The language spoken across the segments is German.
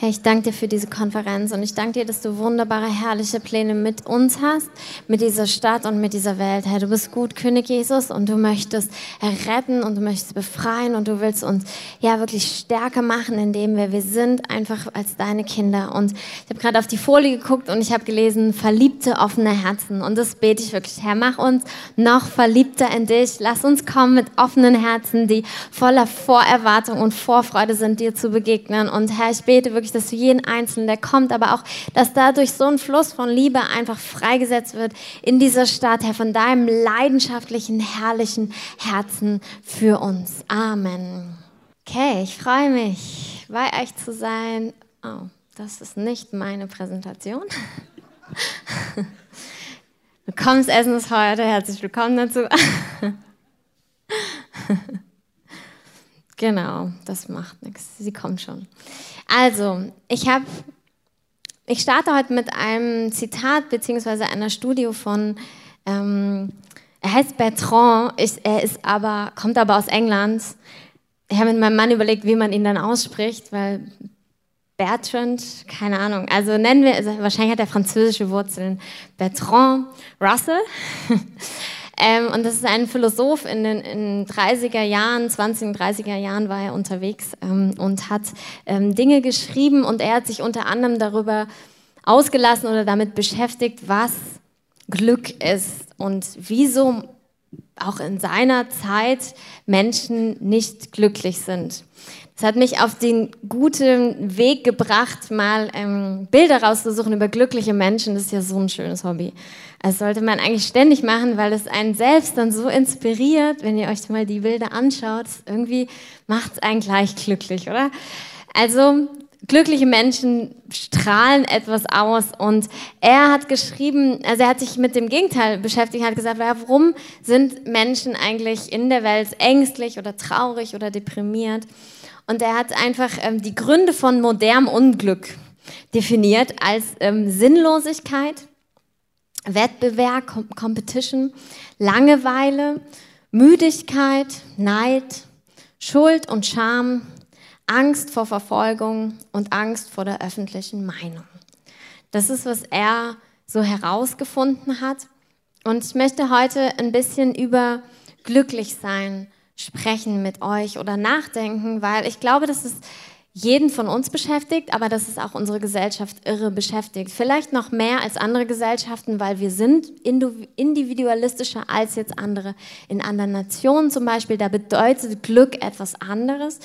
Herr, ich danke dir für diese Konferenz und ich danke dir, dass du wunderbare, herrliche Pläne mit uns hast, mit dieser Stadt und mit dieser Welt. Herr, du bist gut, König Jesus, und du möchtest retten und du möchtest befreien und du willst uns ja wirklich stärker machen, indem wir wir sind, einfach als deine Kinder. Und ich habe gerade auf die Folie geguckt und ich habe gelesen, verliebte, offene Herzen. Und das bete ich wirklich, Herr, mach uns noch verliebter in dich. Lass uns kommen mit offenen Herzen, die voller Vorerwartung und Vorfreude sind, dir zu begegnen. Und Herr, ich bete wirklich, wirklich, dass du jeden Einzelnen, der kommt, aber auch, dass dadurch so ein Fluss von Liebe einfach freigesetzt wird in dieser Stadt, Herr, von deinem leidenschaftlichen, herrlichen Herzen für uns. Amen. Okay, ich freue mich, bei euch zu sein. Oh, das ist nicht meine Präsentation. Willkommensessen ist heute. Herzlich willkommen dazu. genau, das macht nichts. Sie kommt schon. Also, ich habe, ich starte heute mit einem Zitat beziehungsweise einer Studie von, ähm, er heißt Bertrand, ich, er ist aber, kommt aber aus England. Ich habe mit meinem Mann überlegt, wie man ihn dann ausspricht, weil Bertrand, keine Ahnung, also nennen wir, also wahrscheinlich hat er französische Wurzeln. Bertrand Russell. Ähm, und das ist ein Philosoph in den in 30er Jahren, 20er, 30er Jahren war er unterwegs ähm, und hat ähm, Dinge geschrieben und er hat sich unter anderem darüber ausgelassen oder damit beschäftigt, was Glück ist und wieso auch in seiner Zeit Menschen nicht glücklich sind. Das hat mich auf den guten Weg gebracht, mal ähm, Bilder rauszusuchen über glückliche Menschen. Das ist ja so ein schönes Hobby. Das sollte man eigentlich ständig machen, weil es einen selbst dann so inspiriert, wenn ihr euch mal die Bilder anschaut. Irgendwie macht es einen gleich glücklich, oder? Also glückliche Menschen strahlen etwas aus und er hat geschrieben, also er hat sich mit dem Gegenteil beschäftigt, hat gesagt, warum sind Menschen eigentlich in der Welt ängstlich oder traurig oder deprimiert? Und er hat einfach ähm, die Gründe von modernem Unglück definiert als ähm, Sinnlosigkeit, Wettbewerb, Com Competition, Langeweile, Müdigkeit, Neid, Schuld und Scham, Angst vor Verfolgung und Angst vor der öffentlichen Meinung. Das ist, was er so herausgefunden hat. Und ich möchte heute ein bisschen über glücklich sein sprechen mit euch oder nachdenken, weil ich glaube, dass es jeden von uns beschäftigt, aber dass es auch unsere Gesellschaft irre beschäftigt. Vielleicht noch mehr als andere Gesellschaften, weil wir sind individualistischer als jetzt andere. In anderen Nationen zum Beispiel, da bedeutet Glück etwas anderes.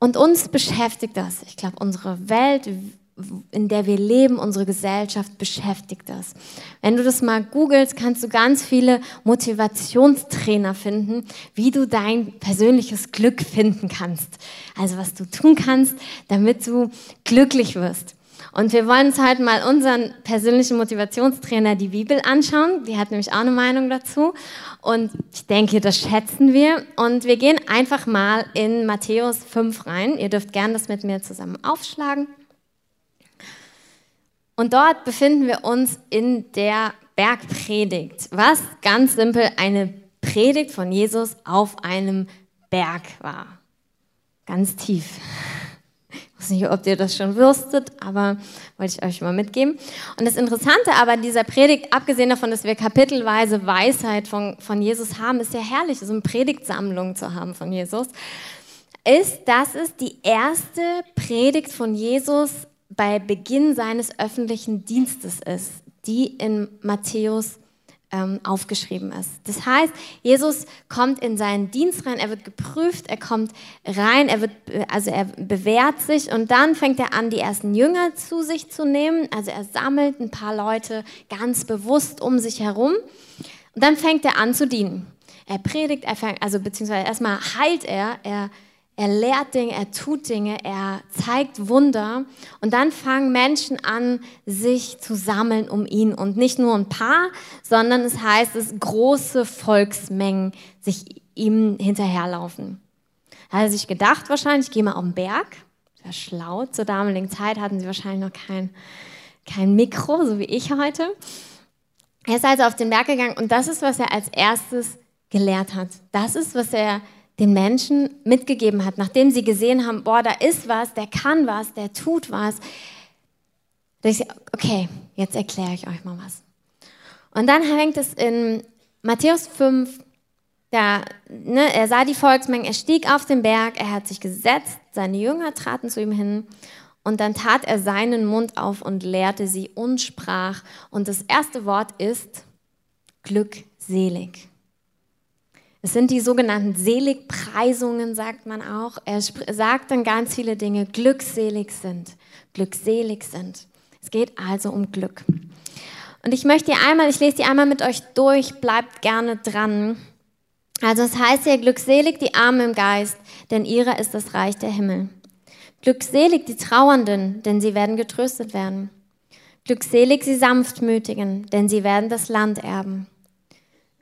Und uns beschäftigt das. Ich glaube, unsere Welt in der wir leben, unsere Gesellschaft beschäftigt das. Wenn du das mal googelst, kannst du ganz viele Motivationstrainer finden, wie du dein persönliches Glück finden kannst. Also was du tun kannst, damit du glücklich wirst. Und wir wollen uns halt mal unseren persönlichen Motivationstrainer, die Bibel, anschauen. Die hat nämlich auch eine Meinung dazu. Und ich denke, das schätzen wir. Und wir gehen einfach mal in Matthäus 5 rein. Ihr dürft gern das mit mir zusammen aufschlagen. Und dort befinden wir uns in der Bergpredigt, was ganz simpel eine Predigt von Jesus auf einem Berg war. Ganz tief. Ich weiß nicht, ob ihr das schon wusstet, aber wollte ich euch mal mitgeben. Und das Interessante aber dieser Predigt, abgesehen davon, dass wir kapitelweise Weisheit von, von Jesus haben, ist ja herrlich, so eine Predigtsammlung zu haben von Jesus, ist, dass es die erste Predigt von Jesus bei Beginn seines öffentlichen Dienstes ist, die in Matthäus ähm, aufgeschrieben ist. Das heißt, Jesus kommt in seinen Dienst rein, er wird geprüft, er kommt rein, er wird, also er bewährt sich und dann fängt er an, die ersten Jünger zu sich zu nehmen. Also er sammelt ein paar Leute ganz bewusst um sich herum und dann fängt er an zu dienen. Er predigt, er fängt, also beziehungsweise erstmal heilt er, er er lehrt Dinge, er tut Dinge, er zeigt Wunder und dann fangen Menschen an, sich zu sammeln um ihn und nicht nur ein paar, sondern es heißt, dass große Volksmengen sich ihm hinterherlaufen. Da hat er sich gedacht wahrscheinlich, ich gehe mal auf den Berg. Wäre schlau. Zur damaligen Zeit hatten sie wahrscheinlich noch kein, kein Mikro, so wie ich heute. Er ist also auf den Berg gegangen und das ist, was er als erstes gelehrt hat. Das ist, was er den Menschen mitgegeben hat, nachdem sie gesehen haben, boah, da ist was, der kann was, der tut was. Okay, jetzt erkläre ich euch mal was. Und dann hängt es in Matthäus 5, da, ne, er sah die Volksmengen, er stieg auf den Berg, er hat sich gesetzt, seine Jünger traten zu ihm hin und dann tat er seinen Mund auf und lehrte sie und sprach. Und das erste Wort ist glückselig. Es sind die sogenannten Seligpreisungen, sagt man auch. Er sagt dann ganz viele Dinge, glückselig sind, glückselig sind. Es geht also um Glück. Und ich möchte hier einmal, ich lese die einmal mit euch durch, bleibt gerne dran. Also es heißt hier, glückselig die Armen im Geist, denn ihrer ist das Reich der Himmel. Glückselig die Trauernden, denn sie werden getröstet werden. Glückselig die Sanftmütigen, denn sie werden das Land erben.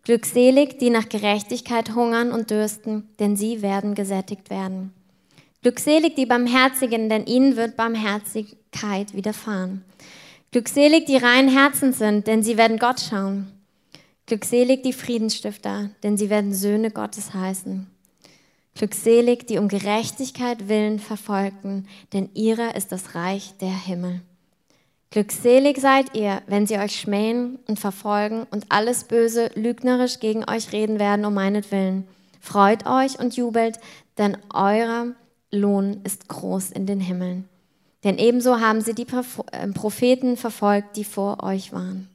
Glückselig, die nach Gerechtigkeit hungern und dürsten, denn sie werden gesättigt werden. Glückselig die Barmherzigen, denn ihnen wird Barmherzigkeit widerfahren. Glückselig die reinen Herzen sind, denn sie werden Gott schauen. Glückselig die Friedensstifter, denn sie werden Söhne Gottes heißen. Glückselig die um Gerechtigkeit willen verfolgten, denn ihrer ist das Reich der Himmel. Glückselig seid ihr, wenn sie euch schmähen und verfolgen und alles Böse lügnerisch gegen euch reden werden um meinetwillen. Freut euch und jubelt, denn euer Lohn ist groß in den Himmeln. Denn ebenso haben sie die äh, Propheten verfolgt, die vor euch waren.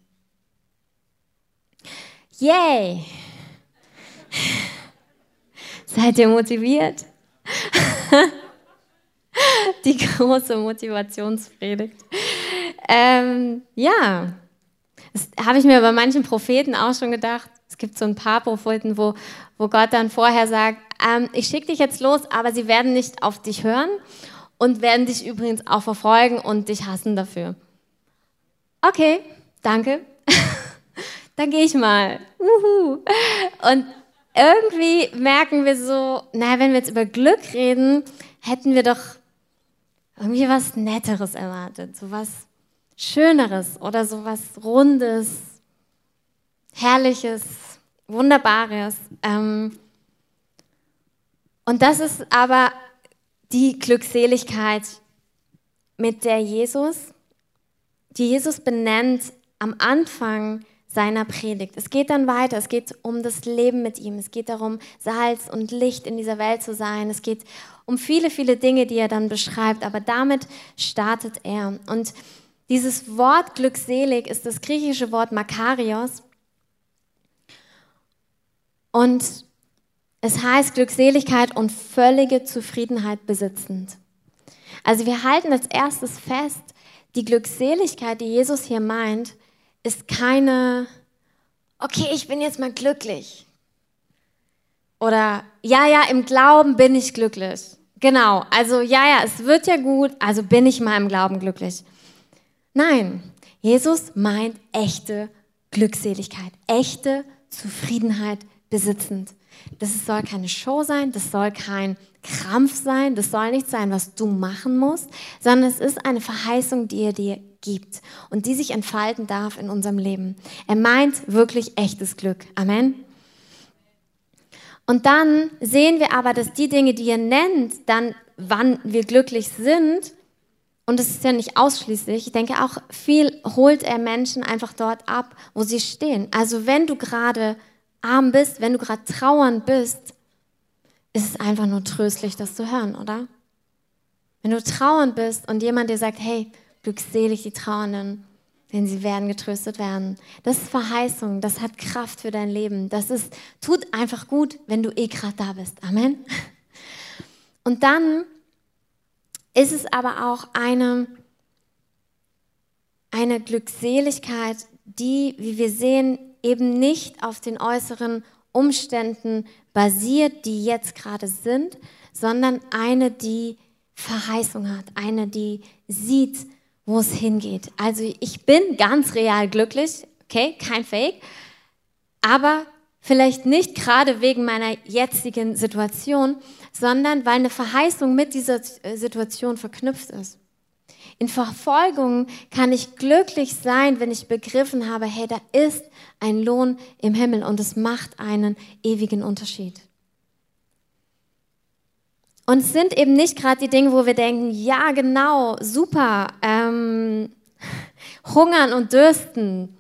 Yay! Seid ihr motiviert? die große Motivationspredigt. Ähm, ja, das habe ich mir bei manchen Propheten auch schon gedacht. Es gibt so ein paar Propheten, wo, wo Gott dann vorher sagt, ähm, ich schicke dich jetzt los, aber sie werden nicht auf dich hören und werden dich übrigens auch verfolgen und dich hassen dafür. Okay, danke. dann gehe ich mal. Uhu. Und irgendwie merken wir so, naja, wenn wir jetzt über Glück reden, hätten wir doch irgendwie was Netteres erwartet, so was Schöneres oder so was Rundes, Herrliches, Wunderbares. Ähm, und das ist aber die Glückseligkeit, mit der Jesus, die Jesus benennt am Anfang seiner Predigt. Es geht dann weiter, es geht um das Leben mit ihm, es geht darum, Salz und Licht in dieser Welt zu sein, es geht um viele, viele Dinge, die er dann beschreibt, aber damit startet er. Und dieses Wort glückselig ist das griechische Wort Makarios. Und es heißt Glückseligkeit und völlige Zufriedenheit besitzend. Also wir halten als erstes fest, die Glückseligkeit, die Jesus hier meint, ist keine, okay, ich bin jetzt mal glücklich. Oder, ja, ja, im Glauben bin ich glücklich. Genau, also ja, ja, es wird ja gut, also bin ich mal im Glauben glücklich. Nein, Jesus meint echte Glückseligkeit, echte Zufriedenheit besitzend. Das soll keine Show sein, das soll kein Krampf sein, das soll nicht sein, was du machen musst, sondern es ist eine Verheißung, die er dir gibt und die sich entfalten darf in unserem Leben. Er meint wirklich echtes Glück. Amen. Und dann sehen wir aber, dass die Dinge, die er nennt, dann, wann wir glücklich sind, und es ist ja nicht ausschließlich, ich denke auch, viel holt er Menschen einfach dort ab, wo sie stehen. Also wenn du gerade arm bist, wenn du gerade trauernd bist, ist es einfach nur tröstlich, das zu hören, oder? Wenn du trauernd bist und jemand dir sagt, hey, glückselig die Trauernden, denn sie werden getröstet werden. Das ist Verheißung, das hat Kraft für dein Leben. Das ist, tut einfach gut, wenn du eh gerade da bist. Amen. Und dann ist es aber auch eine, eine Glückseligkeit, die, wie wir sehen, eben nicht auf den äußeren Umständen basiert, die jetzt gerade sind, sondern eine, die Verheißung hat, eine, die sieht, wo es hingeht. Also ich bin ganz real glücklich, okay, kein Fake, aber vielleicht nicht gerade wegen meiner jetzigen Situation, sondern weil eine Verheißung mit dieser Situation verknüpft ist. In Verfolgung kann ich glücklich sein, wenn ich begriffen habe, hey, da ist ein Lohn im Himmel und es macht einen ewigen Unterschied. Und es sind eben nicht gerade die Dinge, wo wir denken, ja genau, super, ähm, hungern und dürsten,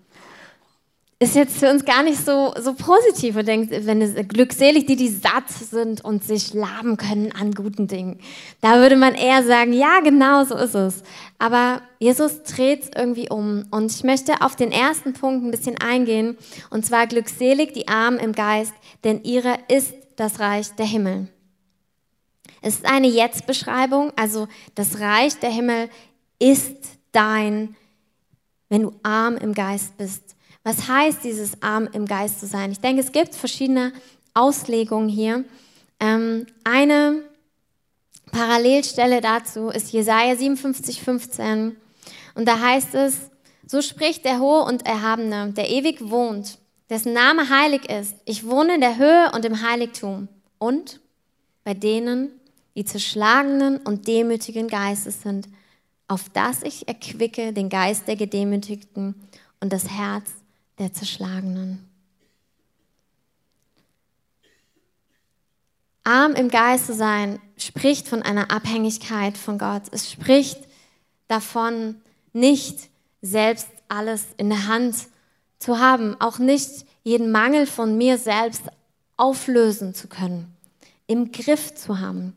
ist jetzt für uns gar nicht so, so positiv. Und denkt, wenn es glückselig, die, die satt sind und sich laben können an guten Dingen. Da würde man eher sagen, ja, genau so ist es. Aber Jesus dreht es irgendwie um. Und ich möchte auf den ersten Punkt ein bisschen eingehen. Und zwar glückselig die Armen im Geist, denn ihre ist das Reich der Himmel. Es ist eine Jetzt-Beschreibung, also das Reich der Himmel ist dein, wenn du arm im Geist bist. Was heißt dieses arm im Geist zu sein? Ich denke, es gibt verschiedene Auslegungen hier. Ähm, eine Parallelstelle dazu ist Jesaja 57, 15. Und da heißt es, so spricht der Hohe und Erhabene, der ewig wohnt, dessen Name heilig ist. Ich wohne in der Höhe und im Heiligtum. Und bei denen, die zerschlagenen und demütigen Geistes sind, auf das ich erquicke den Geist der Gedemütigten und das Herz der Zerschlagenen. Arm im Geist zu sein, spricht von einer Abhängigkeit von Gott. Es spricht davon, nicht selbst alles in der Hand zu haben, auch nicht jeden Mangel von mir selbst auflösen zu können, im Griff zu haben.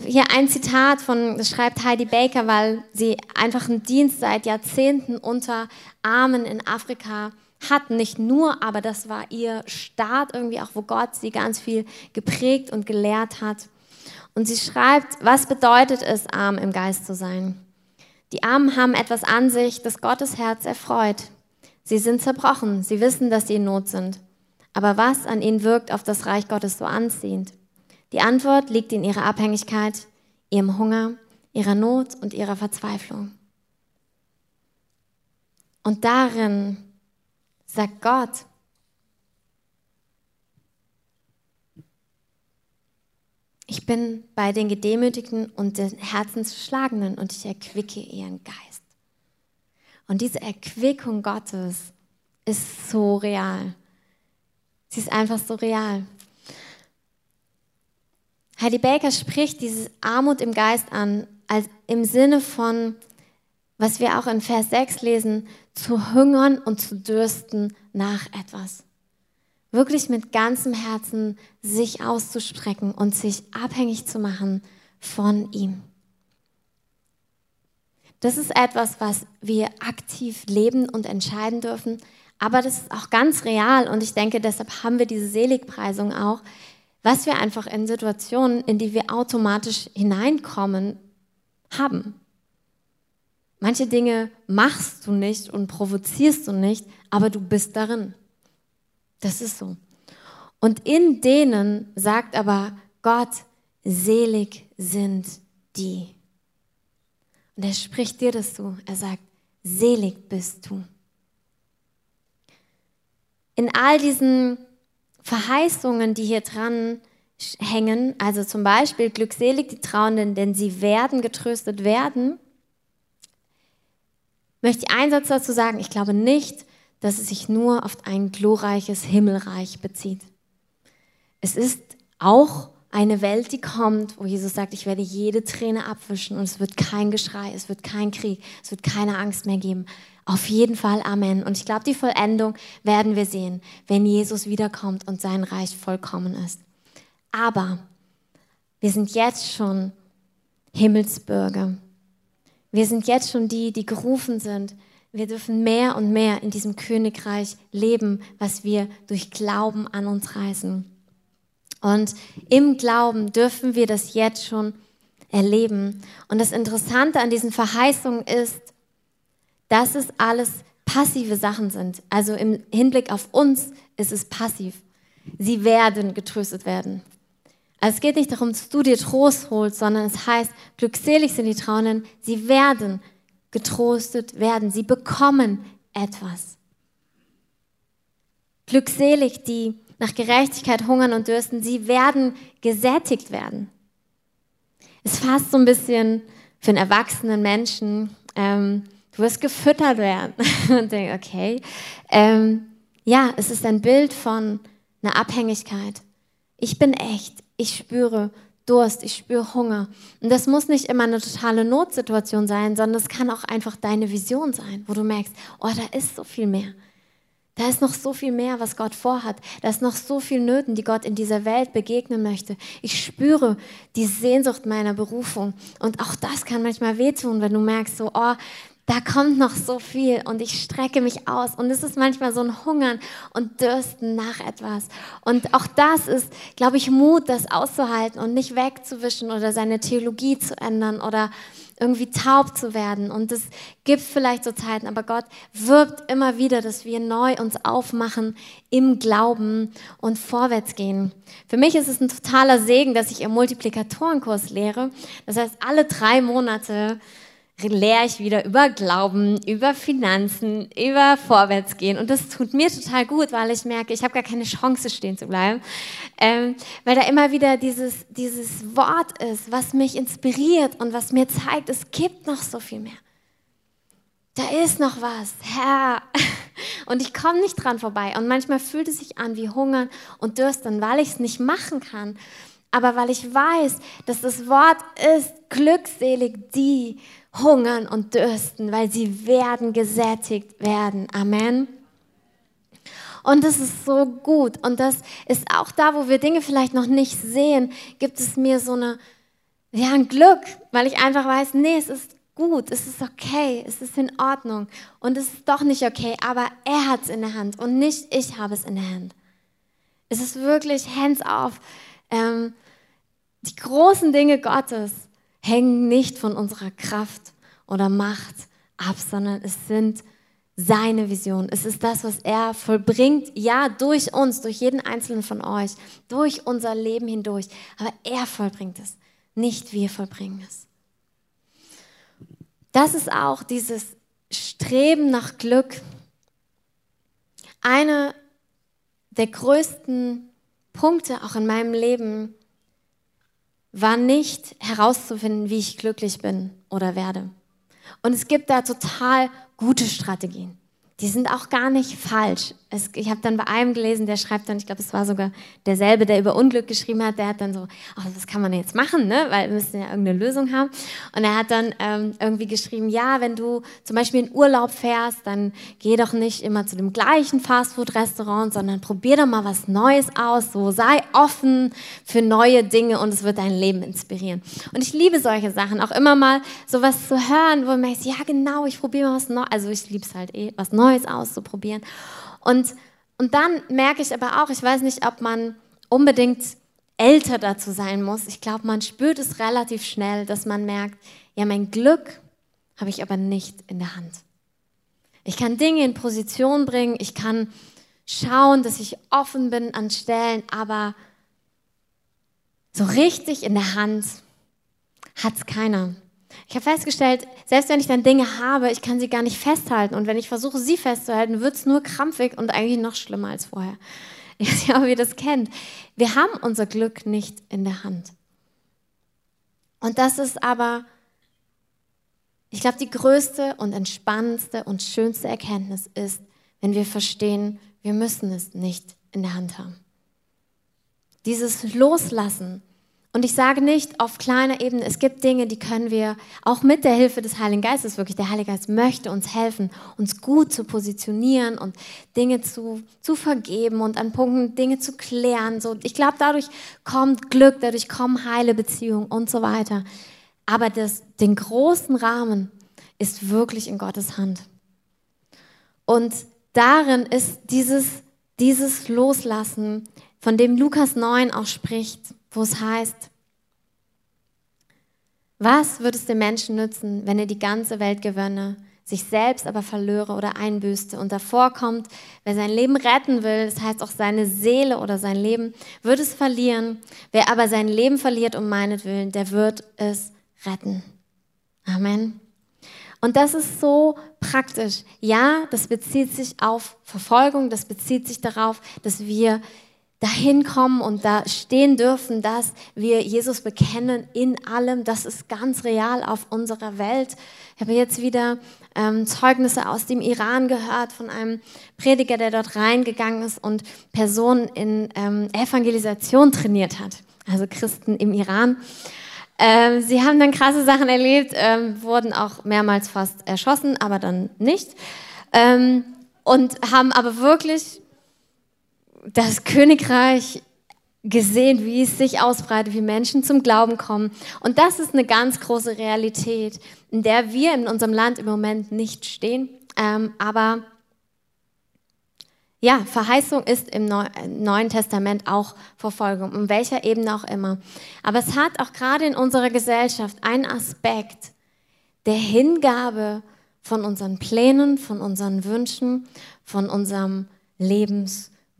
Hier ein Zitat von, das schreibt Heidi Baker, weil sie einfach einen Dienst seit Jahrzehnten unter Armen in Afrika hat. Nicht nur, aber das war ihr Start irgendwie auch, wo Gott sie ganz viel geprägt und gelehrt hat. Und sie schreibt, was bedeutet es, arm im Geist zu sein? Die Armen haben etwas an sich, das Gottes Herz erfreut. Sie sind zerbrochen, sie wissen, dass sie in Not sind. Aber was an ihnen wirkt auf das Reich Gottes so anziehend? Die Antwort liegt in ihrer Abhängigkeit, ihrem Hunger, ihrer Not und ihrer Verzweiflung. Und darin sagt Gott, ich bin bei den Gedemütigten und den Herzenserschlagenen und ich erquicke ihren Geist. Und diese Erquickung Gottes ist so real. Sie ist einfach so real. Heidi Baker spricht diese Armut im Geist an, als im Sinne von, was wir auch in Vers 6 lesen, zu hungern und zu dürsten nach etwas. Wirklich mit ganzem Herzen sich auszustrecken und sich abhängig zu machen von ihm. Das ist etwas, was wir aktiv leben und entscheiden dürfen, aber das ist auch ganz real und ich denke, deshalb haben wir diese Seligpreisung auch, was wir einfach in Situationen, in die wir automatisch hineinkommen, haben. Manche Dinge machst du nicht und provozierst du nicht, aber du bist darin. Das ist so. Und in denen sagt aber Gott, selig sind die. Und er spricht dir das zu. Er sagt, selig bist du. In all diesen Verheißungen, die hier dran hängen, also zum Beispiel glückselig die Trauenden, denn sie werden getröstet werden, möchte ich einen Satz dazu sagen, ich glaube nicht, dass es sich nur auf ein glorreiches Himmelreich bezieht. Es ist auch eine Welt, die kommt, wo Jesus sagt, ich werde jede Träne abwischen und es wird kein Geschrei, es wird kein Krieg, es wird keine Angst mehr geben. Auf jeden Fall Amen. Und ich glaube, die Vollendung werden wir sehen, wenn Jesus wiederkommt und sein Reich vollkommen ist. Aber wir sind jetzt schon Himmelsbürger. Wir sind jetzt schon die, die gerufen sind. Wir dürfen mehr und mehr in diesem Königreich leben, was wir durch Glauben an uns reißen. Und im Glauben dürfen wir das jetzt schon erleben. Und das Interessante an diesen Verheißungen ist, dass es alles passive Sachen sind. Also im Hinblick auf uns ist es passiv. Sie werden getröstet werden. Also es geht nicht darum, dass du dir Trost holst, sondern es heißt, glückselig sind die Trauenden, sie werden getrostet werden, sie bekommen etwas. Glückselig, die nach Gerechtigkeit hungern und dürsten, sie werden gesättigt werden. Es fasst so ein bisschen für einen erwachsenen Menschen ähm, Du wirst gefüttert werden. Und denke, okay. Ähm, ja, es ist ein Bild von einer Abhängigkeit. Ich bin echt. ich spüre Durst, ich spüre Hunger. Und das muss nicht immer eine totale Notsituation sein, sondern es kann auch einfach deine Vision sein, wo du merkst, oh, da ist so viel mehr. Da ist noch so viel mehr, was Gott vorhat. Da ist noch so viel Nöten, die Gott in dieser Welt begegnen möchte. Ich spüre die Sehnsucht meiner Berufung. Und auch das kann manchmal wehtun, wenn du merkst, so, oh, da kommt noch so viel und ich strecke mich aus. Und es ist manchmal so ein Hungern und Dürsten nach etwas. Und auch das ist, glaube ich, Mut, das auszuhalten und nicht wegzuwischen oder seine Theologie zu ändern oder irgendwie taub zu werden. Und es gibt vielleicht so Zeiten, aber Gott wirbt immer wieder, dass wir neu uns aufmachen im Glauben und vorwärts gehen. Für mich ist es ein totaler Segen, dass ich im Multiplikatorenkurs lehre. Das heißt, alle drei Monate lehre ich wieder über Glauben, über Finanzen, über Vorwärtsgehen. Und das tut mir total gut, weil ich merke, ich habe gar keine Chance, stehen zu bleiben. Ähm, weil da immer wieder dieses, dieses Wort ist, was mich inspiriert und was mir zeigt, es gibt noch so viel mehr. Da ist noch was, Herr. Und ich komme nicht dran vorbei. Und manchmal fühlt es sich an wie Hungern und Dürsten, weil ich es nicht machen kann. Aber weil ich weiß, dass das Wort ist, glückselig die, hungern und dürsten, weil sie werden gesättigt werden. Amen. Und das ist so gut. Und das ist auch da, wo wir Dinge vielleicht noch nicht sehen, gibt es mir so eine, ja, ein Glück, weil ich einfach weiß, nee, es ist gut, es ist okay, es ist in Ordnung. Und es ist doch nicht okay, aber er hat es in der Hand und nicht ich habe es in der Hand. Es ist wirklich hands off. Ähm, die großen Dinge Gottes hängen nicht von unserer Kraft oder Macht ab, sondern es sind seine Vision. Es ist das, was er vollbringt, ja, durch uns, durch jeden einzelnen von euch, durch unser Leben hindurch. Aber er vollbringt es, nicht wir vollbringen es. Das ist auch dieses Streben nach Glück. Eine der größten Punkte auch in meinem Leben war nicht herauszufinden, wie ich glücklich bin oder werde. Und es gibt da total gute Strategien die sind auch gar nicht falsch. Es, ich habe dann bei einem gelesen, der schreibt dann, ich glaube, es war sogar derselbe, der über Unglück geschrieben hat, der hat dann so, ach, was kann man jetzt machen, ne? weil wir müssen ja irgendeine Lösung haben. Und er hat dann ähm, irgendwie geschrieben, ja, wenn du zum Beispiel in Urlaub fährst, dann geh doch nicht immer zu dem gleichen Fastfood-Restaurant, sondern probier doch mal was Neues aus, so sei offen für neue Dinge und es wird dein Leben inspirieren. Und ich liebe solche Sachen, auch immer mal sowas zu hören, wo man merkt, ja genau, ich probiere mal was Neues, also ich liebe es halt eh, was Neues auszuprobieren. Und, und dann merke ich aber auch, ich weiß nicht, ob man unbedingt älter dazu sein muss. Ich glaube, man spürt es relativ schnell, dass man merkt, ja, mein Glück habe ich aber nicht in der Hand. Ich kann Dinge in Position bringen, ich kann schauen, dass ich offen bin an Stellen, aber so richtig in der Hand hat es keiner. Ich habe festgestellt, selbst wenn ich dann Dinge habe, ich kann sie gar nicht festhalten. Und wenn ich versuche, sie festzuhalten, wird es nur krampfig und eigentlich noch schlimmer als vorher. Ich weiß nicht, ob ihr das kennt. Wir haben unser Glück nicht in der Hand. Und das ist aber, ich glaube, die größte und entspannendste und schönste Erkenntnis ist, wenn wir verstehen, wir müssen es nicht in der Hand haben. Dieses Loslassen und ich sage nicht auf kleiner Ebene, es gibt Dinge, die können wir auch mit der Hilfe des Heiligen Geistes wirklich, der Heilige Geist möchte uns helfen, uns gut zu positionieren und Dinge zu, zu vergeben und an Punkten Dinge zu klären. So, ich glaube, dadurch kommt Glück, dadurch kommen heile Beziehungen und so weiter. Aber das, den großen Rahmen ist wirklich in Gottes Hand. Und darin ist dieses, dieses Loslassen, von dem Lukas 9 auch spricht, wo es heißt, was würde es dem Menschen nützen, wenn er die ganze Welt gewönne, sich selbst aber verlöre oder einbüßte und davor kommt, wer sein Leben retten will, das heißt auch seine Seele oder sein Leben, wird es verlieren. Wer aber sein Leben verliert um meinetwillen, der wird es retten. Amen. Und das ist so praktisch. Ja, das bezieht sich auf Verfolgung, das bezieht sich darauf, dass wir dahin kommen und da stehen dürfen, dass wir Jesus bekennen in allem. Das ist ganz real auf unserer Welt. Ich habe jetzt wieder ähm, Zeugnisse aus dem Iran gehört von einem Prediger, der dort reingegangen ist und Personen in ähm, Evangelisation trainiert hat. also Christen im Iran. Ähm, sie haben dann krasse Sachen erlebt, ähm, wurden auch mehrmals fast erschossen, aber dann nicht. Ähm, und haben aber wirklich das Königreich gesehen, wie es sich ausbreitet, wie Menschen zum Glauben kommen. Und das ist eine ganz große Realität, in der wir in unserem Land im Moment nicht stehen. Ähm, aber ja, Verheißung ist im Neuen Testament auch Verfolgung, um welcher Ebene auch immer. Aber es hat auch gerade in unserer Gesellschaft einen Aspekt der Hingabe von unseren Plänen, von unseren Wünschen, von unserem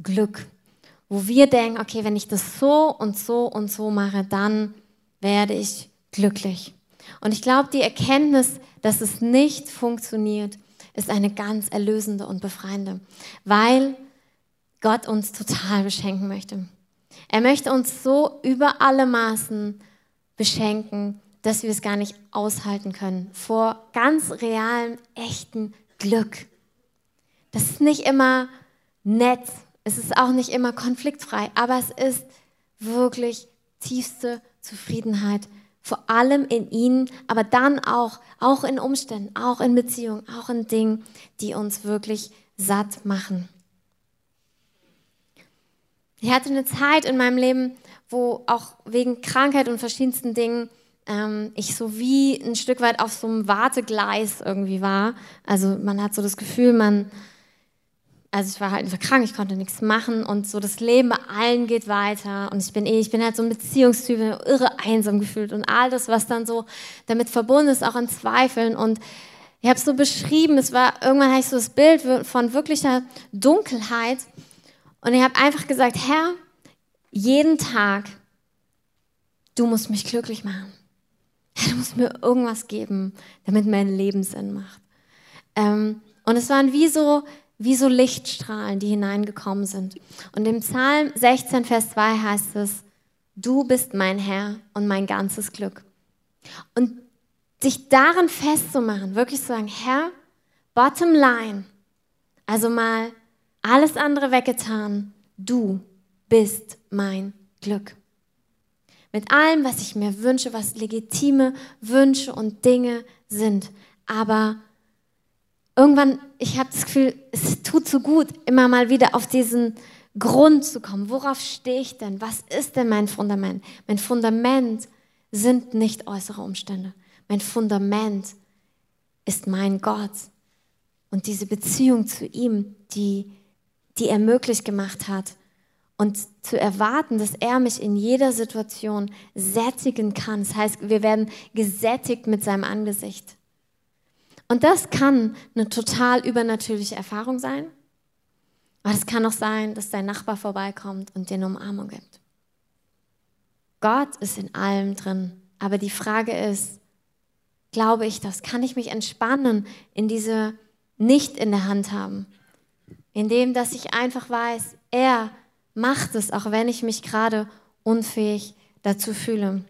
Lebensglück wo wir denken, okay, wenn ich das so und so und so mache, dann werde ich glücklich. Und ich glaube, die Erkenntnis, dass es nicht funktioniert, ist eine ganz erlösende und befreiende, weil Gott uns total beschenken möchte. Er möchte uns so über alle Maßen beschenken, dass wir es gar nicht aushalten können vor ganz realem, echten Glück. Das ist nicht immer nett es ist auch nicht immer konfliktfrei, aber es ist wirklich tiefste Zufriedenheit, vor allem in ihnen, aber dann auch, auch in Umständen, auch in Beziehungen, auch in Dingen, die uns wirklich satt machen. Ich hatte eine Zeit in meinem Leben, wo auch wegen Krankheit und verschiedensten Dingen ähm, ich so wie ein Stück weit auf so einem Wartegleis irgendwie war. Also man hat so das Gefühl, man also ich war halt einfach krank, ich konnte nichts machen und so das Leben bei allen geht weiter und ich bin eh, ich bin halt so ein Beziehungstyp, irre einsam gefühlt und all das, was dann so damit verbunden ist, auch in Zweifeln und ich habe es so beschrieben, es war, irgendwann hatte ich so das Bild von wirklicher Dunkelheit und ich habe einfach gesagt, Herr, jeden Tag, du musst mich glücklich machen. Du musst mir irgendwas geben, damit mein Leben Sinn macht. Ähm, und es waren wie so wie so Lichtstrahlen, die hineingekommen sind. Und im Psalm 16, Vers 2 heißt es, du bist mein Herr und mein ganzes Glück. Und sich daran festzumachen, wirklich zu sagen, Herr, bottom line, also mal alles andere weggetan, du bist mein Glück. Mit allem, was ich mir wünsche, was legitime Wünsche und Dinge sind. Aber irgendwann, ich habe das Gefühl, es tut so gut, immer mal wieder auf diesen Grund zu kommen. Worauf stehe ich denn? Was ist denn mein Fundament? Mein Fundament sind nicht äußere Umstände. Mein Fundament ist mein Gott. Und diese Beziehung zu ihm, die, die er möglich gemacht hat. Und zu erwarten, dass er mich in jeder Situation sättigen kann. Das heißt, wir werden gesättigt mit seinem Angesicht. Und das kann eine total übernatürliche Erfahrung sein. Aber es kann auch sein, dass dein Nachbar vorbeikommt und dir eine Umarmung gibt. Gott ist in allem drin. Aber die Frage ist, glaube ich das? Kann ich mich entspannen in diese nicht in der Hand haben? Indem, dass ich einfach weiß, er macht es, auch wenn ich mich gerade unfähig dazu fühle.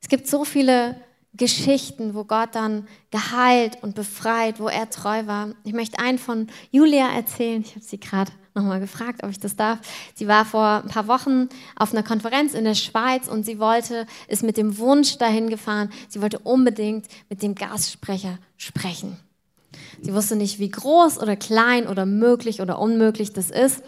Es gibt so viele Geschichten, wo Gott dann geheilt und befreit, wo er treu war. Ich möchte einen von Julia erzählen. Ich habe sie gerade nochmal gefragt, ob ich das darf. Sie war vor ein paar Wochen auf einer Konferenz in der Schweiz und sie wollte, ist mit dem Wunsch dahin gefahren, sie wollte unbedingt mit dem Gastsprecher sprechen. Sie wusste nicht, wie groß oder klein oder möglich oder unmöglich das ist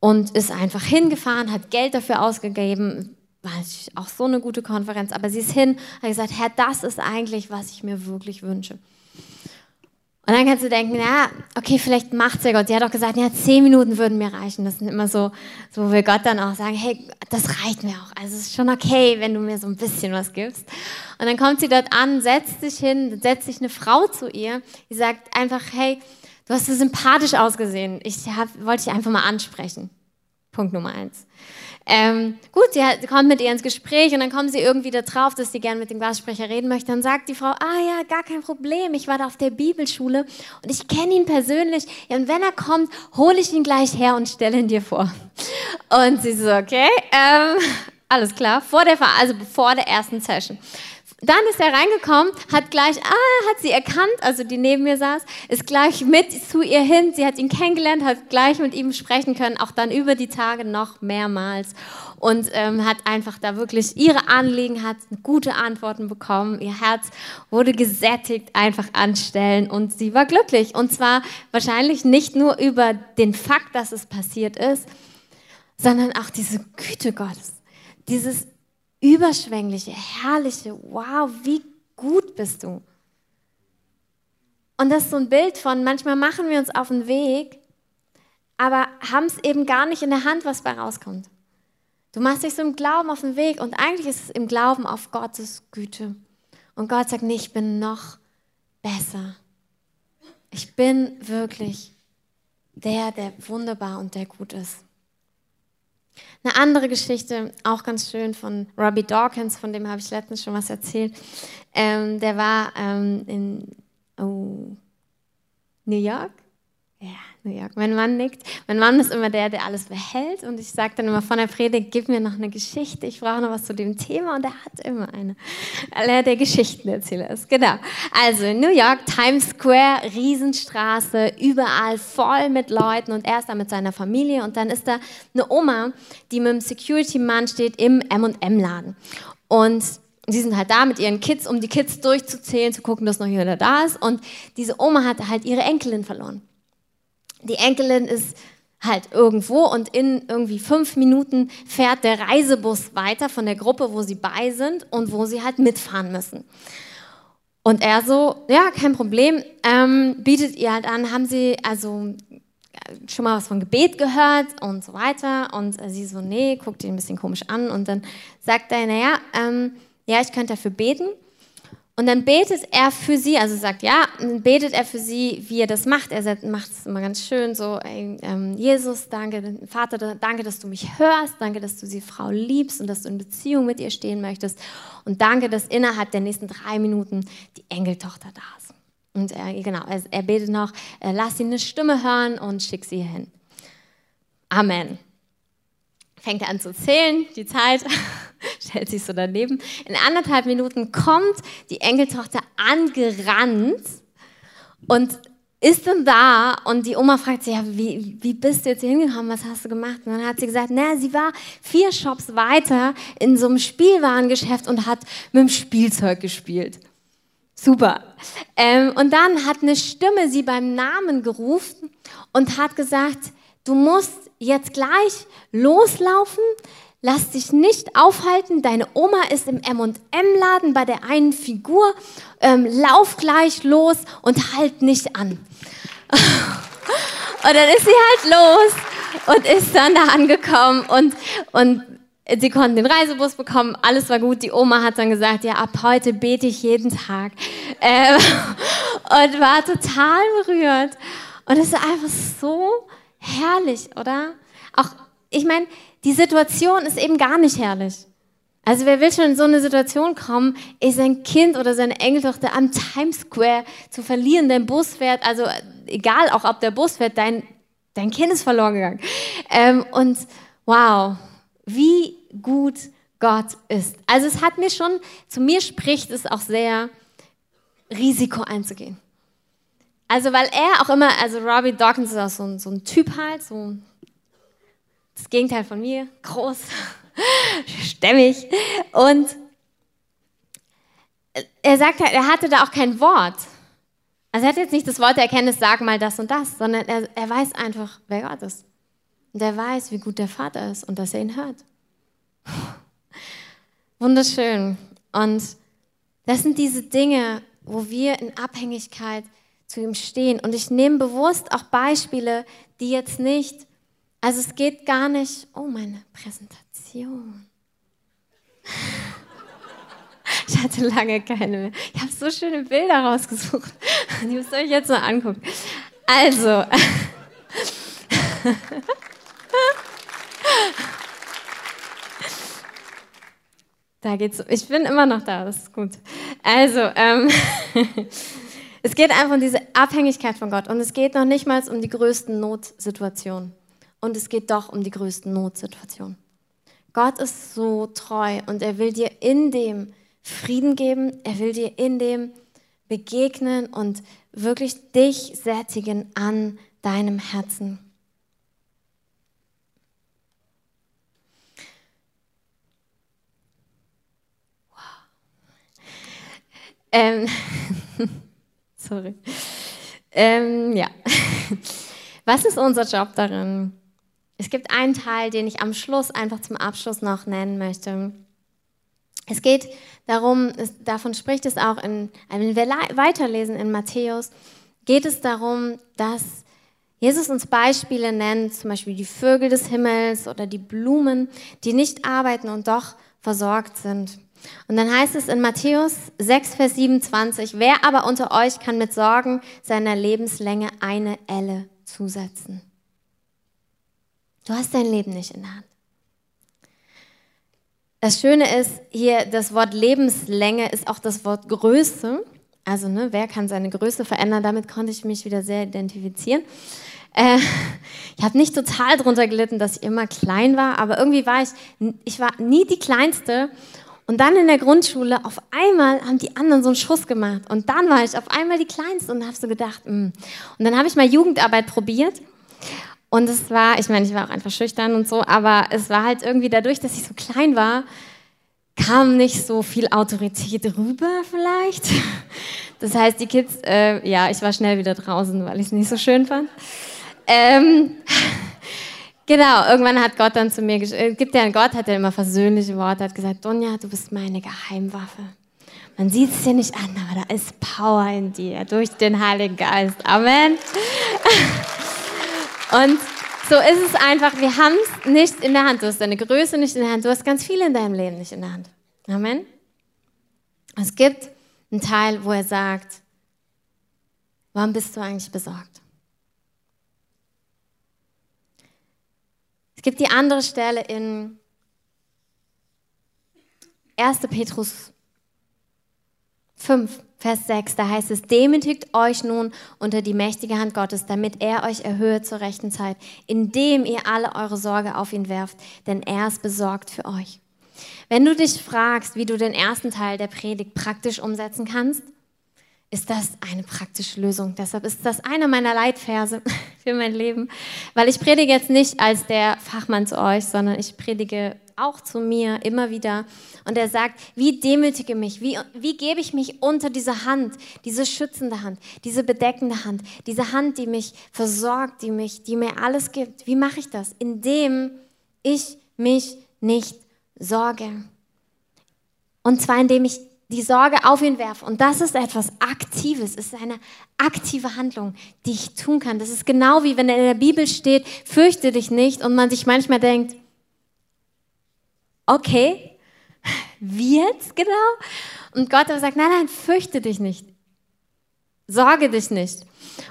und ist einfach hingefahren, hat Geld dafür ausgegeben, war auch so eine gute Konferenz, aber sie ist hin, hat gesagt, Herr, das ist eigentlich, was ich mir wirklich wünsche. Und dann kannst du denken, ja, okay, vielleicht macht's ja Gott. Sie hat auch gesagt, ja, zehn Minuten würden mir reichen. Das sind immer so, so wo wir Gott dann auch sagen, hey, das reicht mir auch. Also es ist schon okay, wenn du mir so ein bisschen was gibst. Und dann kommt sie dort an, setzt sich hin, setzt sich eine Frau zu ihr, die sagt einfach, hey, du hast so sympathisch ausgesehen. Ich hab, wollte dich einfach mal ansprechen. Punkt Nummer eins. Ähm, gut, sie, hat, kommt mit ihr ins Gespräch und dann kommen sie irgendwie da drauf, dass sie gerne mit dem Glassprecher reden möchte. Dann sagt die Frau, ah ja, gar kein Problem, ich war da auf der Bibelschule und ich kenne ihn persönlich. Ja, und wenn er kommt, hole ich ihn gleich her und stelle ihn dir vor. Und sie so, okay, ähm, alles klar, vor der, also vor der ersten Session. Dann ist er reingekommen, hat gleich, ah, hat sie erkannt, also die neben mir saß, ist gleich mit zu ihr hin. Sie hat ihn kennengelernt, hat gleich mit ihm sprechen können, auch dann über die Tage noch mehrmals und ähm, hat einfach da wirklich ihre Anliegen, hat gute Antworten bekommen. Ihr Herz wurde gesättigt, einfach anstellen und sie war glücklich. Und zwar wahrscheinlich nicht nur über den Fakt, dass es passiert ist, sondern auch diese Güte Gottes, dieses überschwängliche, herrliche, wow, wie gut bist du. Und das ist so ein Bild von, manchmal machen wir uns auf den Weg, aber haben es eben gar nicht in der Hand, was bei rauskommt. Du machst dich so im Glauben auf den Weg und eigentlich ist es im Glauben auf Gottes Güte. Und Gott sagt, nee, ich bin noch besser. Ich bin wirklich der, der wunderbar und der gut ist. Eine andere Geschichte, auch ganz schön, von Robbie Dawkins, von dem habe ich letztens schon was erzählt. Ähm, der war ähm, in oh, New York ja, York. Mein Mann nickt. Mein Mann ist immer der, der alles behält. Und ich sage dann immer von der Predigt, gib mir noch eine Geschichte. Ich brauche noch was zu dem Thema. Und er hat immer eine. Weil er der Geschichtenerzähler ist. Genau. Also in New York, Times Square, Riesenstraße, überall voll mit Leuten. Und er ist da mit seiner Familie. Und dann ist da eine Oma, die mit dem Security-Mann steht im M&M-Laden. Und sie sind halt da mit ihren Kids, um die Kids durchzuzählen, zu gucken, dass noch jeder da ist. Und diese Oma hat halt ihre Enkelin verloren die Enkelin ist halt irgendwo und in irgendwie fünf Minuten fährt der Reisebus weiter von der Gruppe, wo sie bei sind und wo sie halt mitfahren müssen. Und er so, ja, kein Problem, ähm, bietet ihr halt an, haben sie also äh, schon mal was von Gebet gehört und so weiter. Und sie so, nee, guckt ihn ein bisschen komisch an. Und dann sagt er, naja, ähm, ja, ich könnte dafür beten. Und dann betet er für sie, also sagt ja, dann betet er für sie, wie er das macht. Er macht es immer ganz schön so, ey, ähm, Jesus, danke, Vater, danke, dass du mich hörst, danke, dass du sie Frau liebst und dass du in Beziehung mit ihr stehen möchtest. Und danke, dass innerhalb der nächsten drei Minuten die Enkeltochter da ist. Und er, genau, er, er betet noch, äh, lass sie eine Stimme hören und schick sie hin. Amen fängt er an zu zählen, die Zeit, stellt sich so daneben. In anderthalb Minuten kommt die Enkeltochter angerannt und ist dann da und die Oma fragt sie, ja, wie, wie bist du jetzt hier hingekommen, was hast du gemacht? Und dann hat sie gesagt, na, sie war vier Shops weiter in so einem Spielwarengeschäft und hat mit dem Spielzeug gespielt. Super. Ähm, und dann hat eine Stimme sie beim Namen gerufen und hat gesagt, du musst jetzt gleich loslaufen, lass dich nicht aufhalten, deine Oma ist im M&M-Laden bei der einen Figur, ähm, lauf gleich los und halt nicht an. und dann ist sie halt los und ist dann da angekommen und, und sie konnten den Reisebus bekommen, alles war gut. Die Oma hat dann gesagt, ja, ab heute bete ich jeden Tag. Ähm, und war total berührt. Und es ist einfach so herrlich, oder? Auch, ich meine, die Situation ist eben gar nicht herrlich. Also wer will schon in so eine Situation kommen, ist sein Kind oder seine Enkeltochter am Times Square zu verlieren, dein Bus fährt, also egal auch ob der Bus fährt, dein, dein Kind ist verloren gegangen. Ähm, und wow, wie gut Gott ist. Also es hat mir schon, zu mir spricht es auch sehr, Risiko einzugehen. Also, weil er auch immer, also Robbie Dawkins ist auch so ein, so ein Typ halt, so das Gegenteil von mir, groß, stämmig. Und er sagt halt, er hatte da auch kein Wort. Also er hat jetzt nicht das Wort der Erkenntnis, sag mal das und das, sondern er, er weiß einfach, wer Gott ist. Und er weiß, wie gut der Vater ist und dass er ihn hört. Wunderschön. Und das sind diese Dinge, wo wir in Abhängigkeit zu ihm stehen. Und ich nehme bewusst auch Beispiele, die jetzt nicht, also es geht gar nicht, oh meine Präsentation. Ich hatte lange keine mehr. Ich habe so schöne Bilder rausgesucht. Die müsst ihr euch jetzt mal angucken. Also. Da geht's. Ich bin immer noch da, das ist gut. Also, ähm, Es geht einfach um diese Abhängigkeit von Gott und es geht noch nicht mal um die größten Notsituationen. Und es geht doch um die größten Notsituationen. Gott ist so treu und er will dir in dem Frieden geben. Er will dir in dem begegnen und wirklich dich sättigen an deinem Herzen. Ähm, sorry. Ähm, ja. Was ist unser Job darin? Es gibt einen Teil, den ich am Schluss einfach zum Abschluss noch nennen möchte. Es geht darum, es, davon spricht es auch, in, wenn wir weiterlesen in Matthäus, geht es darum, dass Jesus uns Beispiele nennt, zum Beispiel die Vögel des Himmels oder die Blumen, die nicht arbeiten und doch versorgt sind. Und dann heißt es in Matthäus 6, Vers 27, wer aber unter euch kann mit Sorgen seiner Lebenslänge eine Elle zusetzen? Du hast dein Leben nicht in der Hand. Das Schöne ist hier, das Wort Lebenslänge ist auch das Wort Größe. Also, ne, wer kann seine Größe verändern? Damit konnte ich mich wieder sehr identifizieren. Äh, ich habe nicht total drunter gelitten, dass ich immer klein war, aber irgendwie war ich, ich war nie die Kleinste. Und dann in der Grundschule, auf einmal haben die anderen so einen Schuss gemacht. Und dann war ich auf einmal die Kleinste und habe so gedacht, mh. Hm. und dann habe ich mal Jugendarbeit probiert. Und es war, ich meine, ich war auch einfach schüchtern und so, aber es war halt irgendwie dadurch, dass ich so klein war, kam nicht so viel Autorität rüber vielleicht. Das heißt, die Kids, äh, ja, ich war schnell wieder draußen, weil ich es nicht so schön fand. Ähm, genau, irgendwann hat Gott dann zu mir, äh, gibt ja Gott, hat er immer versöhnliche Worte, hat gesagt, Donja, du bist meine Geheimwaffe. Man sieht es dir nicht an, aber da ist Power in dir durch den Heiligen Geist. Amen. Und so ist es einfach, wir haben es nicht in der Hand. Du hast deine Größe nicht in der Hand. Du hast ganz viel in deinem Leben nicht in der Hand. Amen. Es gibt einen Teil, wo er sagt, warum bist du eigentlich besorgt? Es gibt die andere Stelle in 1. Petrus 5. Vers 6, da heißt es, demütigt euch nun unter die mächtige Hand Gottes, damit er euch erhöht zur rechten Zeit, indem ihr alle eure Sorge auf ihn werft, denn er ist besorgt für euch. Wenn du dich fragst, wie du den ersten Teil der Predigt praktisch umsetzen kannst, ist das eine praktische Lösung. Deshalb ist das einer meiner Leitverse für mein Leben, weil ich predige jetzt nicht als der Fachmann zu euch, sondern ich predige auch zu mir immer wieder. Und er sagt, wie demütige mich, wie, wie gebe ich mich unter diese Hand, diese schützende Hand, diese bedeckende Hand, diese Hand, die mich versorgt, die, mich, die mir alles gibt. Wie mache ich das? Indem ich mich nicht sorge. Und zwar indem ich die Sorge auf ihn werfe. Und das ist etwas Aktives, es ist eine aktive Handlung, die ich tun kann. Das ist genau wie wenn in der Bibel steht, fürchte dich nicht und man sich manchmal denkt, okay, wie jetzt genau? Und Gott aber sagt, nein, nein, fürchte dich nicht. Sorge dich nicht.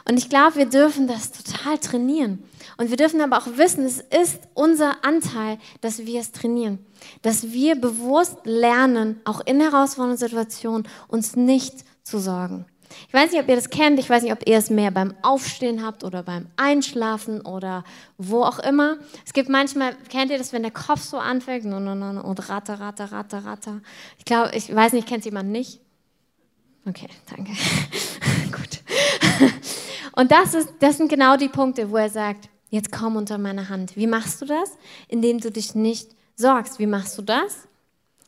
Und ich glaube, wir dürfen das total trainieren. Und wir dürfen aber auch wissen, es ist unser Anteil, dass wir es trainieren. Dass wir bewusst lernen, auch in herausfordernden Situationen, uns nicht zu sorgen. Ich weiß nicht, ob ihr das kennt. Ich weiß nicht, ob ihr es mehr beim Aufstehen habt oder beim Einschlafen oder wo auch immer. Es gibt manchmal, kennt ihr das, wenn der Kopf so anfängt und ratter, ratter, ratter, ratter. Ich glaube, ich weiß nicht, kennt jemand nicht? Okay, danke. Gut. Und das, ist, das sind genau die Punkte, wo er sagt, jetzt komm unter meine Hand. Wie machst du das? Indem du dich nicht sorgst. Wie machst du das?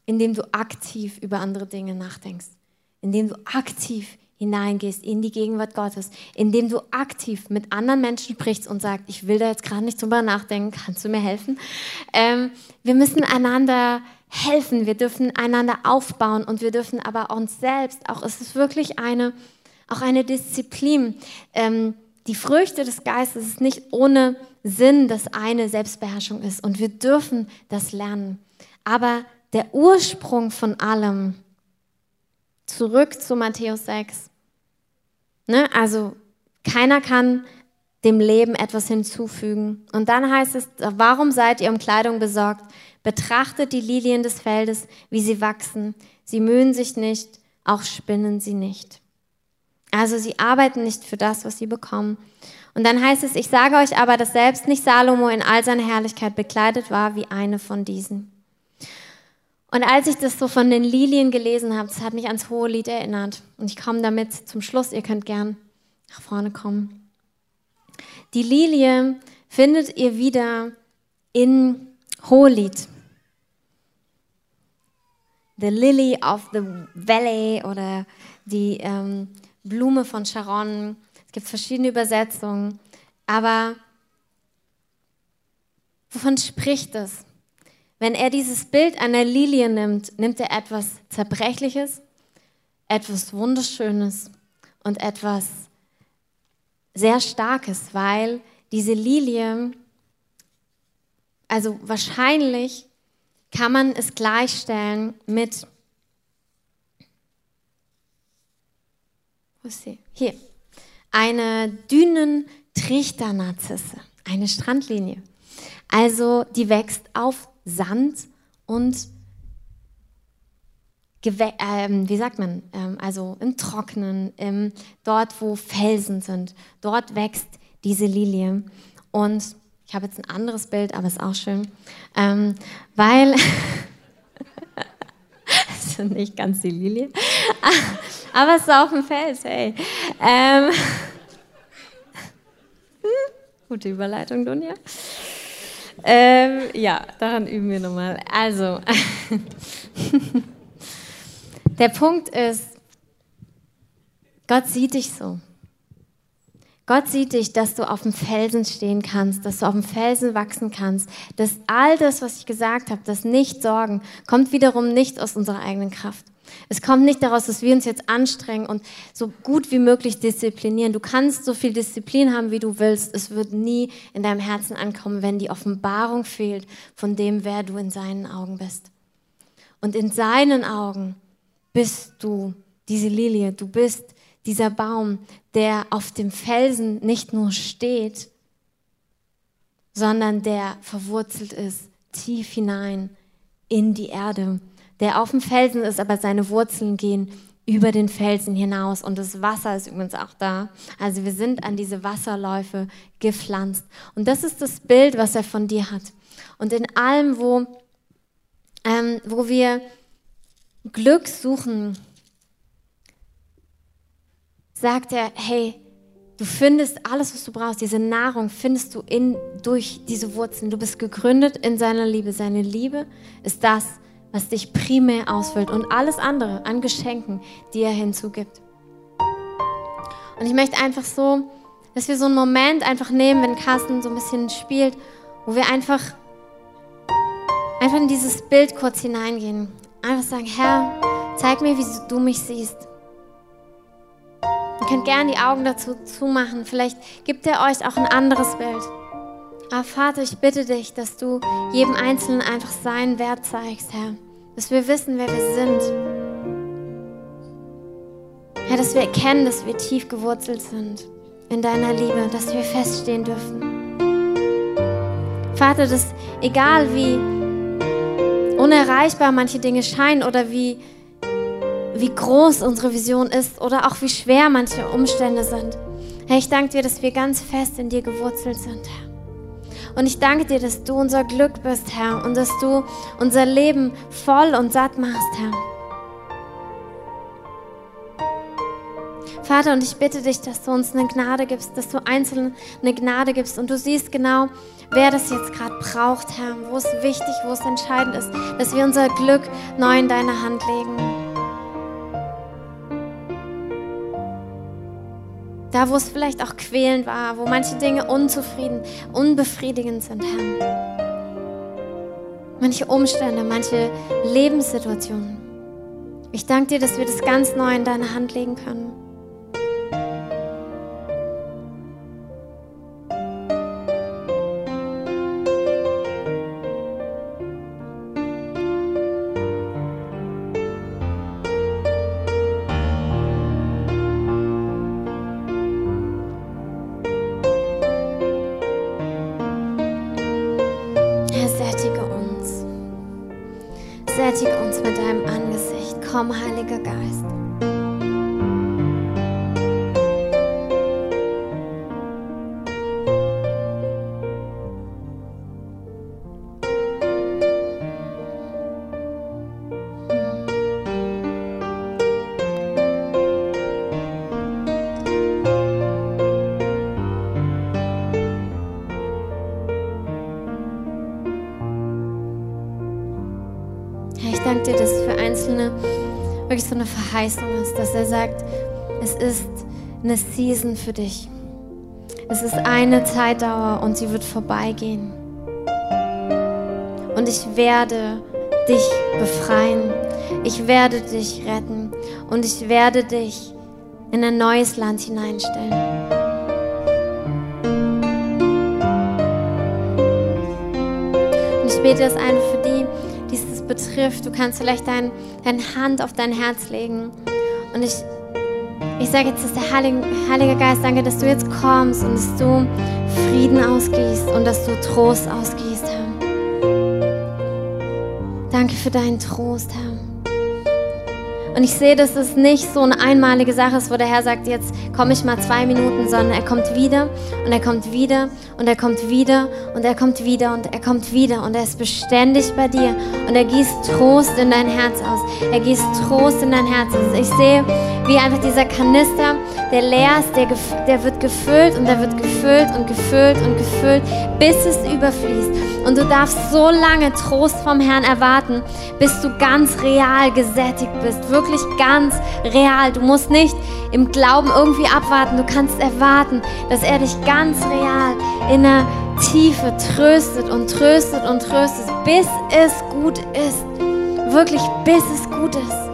Indem du aktiv über andere Dinge nachdenkst. Indem du aktiv hineingehst in die Gegenwart Gottes, indem du aktiv mit anderen Menschen sprichst und sagst, ich will da jetzt gerade nicht drüber nachdenken, kannst du mir helfen? Ähm, wir müssen einander helfen, wir dürfen einander aufbauen und wir dürfen aber uns selbst, auch es ist wirklich eine, auch eine Disziplin. Ähm, die Früchte des Geistes ist nicht ohne Sinn, dass eine Selbstbeherrschung ist und wir dürfen das lernen. Aber der Ursprung von allem, zurück zu Matthäus 6. Ne? Also keiner kann dem Leben etwas hinzufügen. Und dann heißt es, warum seid ihr um Kleidung besorgt? Betrachtet die Lilien des Feldes, wie sie wachsen. Sie mühen sich nicht, auch spinnen sie nicht. Also sie arbeiten nicht für das, was sie bekommen. Und dann heißt es, ich sage euch aber, dass selbst nicht Salomo in all seiner Herrlichkeit bekleidet war wie eine von diesen. Und als ich das so von den Lilien gelesen habe, das hat mich ans hohe Lied erinnert. Und ich komme damit zum Schluss. Ihr könnt gern nach vorne kommen. Die Lilie findet ihr wieder in Hohelied. The Lily of the Valley oder die ähm, Blume von Sharon. Es gibt verschiedene Übersetzungen. Aber wovon spricht es? Wenn er dieses Bild einer Lilie nimmt, nimmt er etwas Zerbrechliches, etwas Wunderschönes und etwas sehr Starkes, weil diese Lilie, also wahrscheinlich kann man es gleichstellen mit, wo ist sie? Hier, eine dünnen Trichternarzisse, eine Strandlinie. Also die wächst auf Sand und ähm, wie sagt man, ähm, also im Trocknen, im, dort wo Felsen sind, dort wächst diese Lilie. Und ich habe jetzt ein anderes Bild, aber ist auch schön, ähm, weil, ist nicht ganz die Lilie, aber es ist auf dem Fels, hey. Ähm, gute Überleitung, Dunja. Ähm, ja, daran üben wir nochmal. Also, der Punkt ist, Gott sieht dich so. Gott sieht dich, dass du auf dem Felsen stehen kannst, dass du auf dem Felsen wachsen kannst, dass all das, was ich gesagt habe, das Nicht-Sorgen, kommt wiederum nicht aus unserer eigenen Kraft. Es kommt nicht daraus, dass wir uns jetzt anstrengen und so gut wie möglich disziplinieren. Du kannst so viel Disziplin haben, wie du willst. Es wird nie in deinem Herzen ankommen, wenn die Offenbarung fehlt von dem, wer du in seinen Augen bist. Und in seinen Augen bist du diese Lilie. Du bist dieser Baum, der auf dem Felsen nicht nur steht, sondern der verwurzelt ist tief hinein in die Erde der auf dem Felsen ist, aber seine Wurzeln gehen über den Felsen hinaus und das Wasser ist übrigens auch da. Also wir sind an diese Wasserläufe gepflanzt. Und das ist das Bild, was er von dir hat. Und in allem, wo, ähm, wo wir Glück suchen, sagt er, hey, du findest alles, was du brauchst, diese Nahrung findest du in, durch diese Wurzeln. Du bist gegründet in seiner Liebe. Seine Liebe ist das, was dich primär ausfüllt und alles andere an Geschenken, die er hinzugibt. Und ich möchte einfach so, dass wir so einen Moment einfach nehmen, wenn Carsten so ein bisschen spielt, wo wir einfach, einfach in dieses Bild kurz hineingehen. Einfach sagen, Herr, zeig mir, wie du mich siehst. Ihr könnt gerne die Augen dazu zumachen. Vielleicht gibt er euch auch ein anderes Bild. Aber Vater, ich bitte dich, dass du jedem Einzelnen einfach seinen Wert zeigst, Herr. Dass wir wissen, wer wir sind. Herr, dass wir erkennen, dass wir tief gewurzelt sind in deiner Liebe, dass wir feststehen dürfen. Vater, dass egal wie unerreichbar manche Dinge scheinen oder wie, wie groß unsere Vision ist oder auch wie schwer manche Umstände sind, Herr, ich danke dir, dass wir ganz fest in dir gewurzelt sind, Herr. Und ich danke dir, dass du unser Glück bist, Herr, und dass du unser Leben voll und satt machst, Herr. Vater, und ich bitte dich, dass du uns eine Gnade gibst, dass du einzeln eine Gnade gibst und du siehst genau, wer das jetzt gerade braucht, Herr, wo es wichtig, wo es entscheidend ist, dass wir unser Glück neu in deine Hand legen. Da, wo es vielleicht auch quälend war, wo manche Dinge unzufrieden, unbefriedigend sind, Herr. Manche Umstände, manche Lebenssituationen. Ich danke dir, dass wir das ganz neu in deine Hand legen können. Verheißung ist, dass er sagt, es ist eine Season für dich. Es ist eine Zeitdauer und sie wird vorbeigehen. Und ich werde dich befreien. Ich werde dich retten. Und ich werde dich in ein neues Land hineinstellen. Und ich bete das ein für betrifft. Du kannst vielleicht dein, deine Hand auf dein Herz legen. Und ich ich sage jetzt, dass der Heilige, Heilige Geist, danke, dass du jetzt kommst und dass du Frieden ausgießt und dass du Trost ausgießt, Herr. Danke für deinen Trost, Herr. Und ich sehe, dass es nicht so eine einmalige Sache ist, wo der Herr sagt, jetzt komme ich mal zwei Minuten, sondern er kommt wieder und er kommt wieder und er kommt wieder und er kommt wieder und er kommt wieder und er ist beständig bei dir und er gießt Trost in dein Herz aus. Er gießt Trost in dein Herz aus. Ich sehe, wie einfach dieser Kanister, der leer ist, der, der wird gefüllt und der wird gefüllt und gefüllt und gefüllt, bis es überfließt. Und du darfst so lange Trost vom Herrn erwarten, bis du ganz real gesättigt bist. Wirklich ganz real. Du musst nicht im Glauben irgendwie abwarten. Du kannst erwarten, dass er dich ganz real in der Tiefe tröstet und tröstet und tröstet, bis es gut ist. Wirklich, bis es gut ist.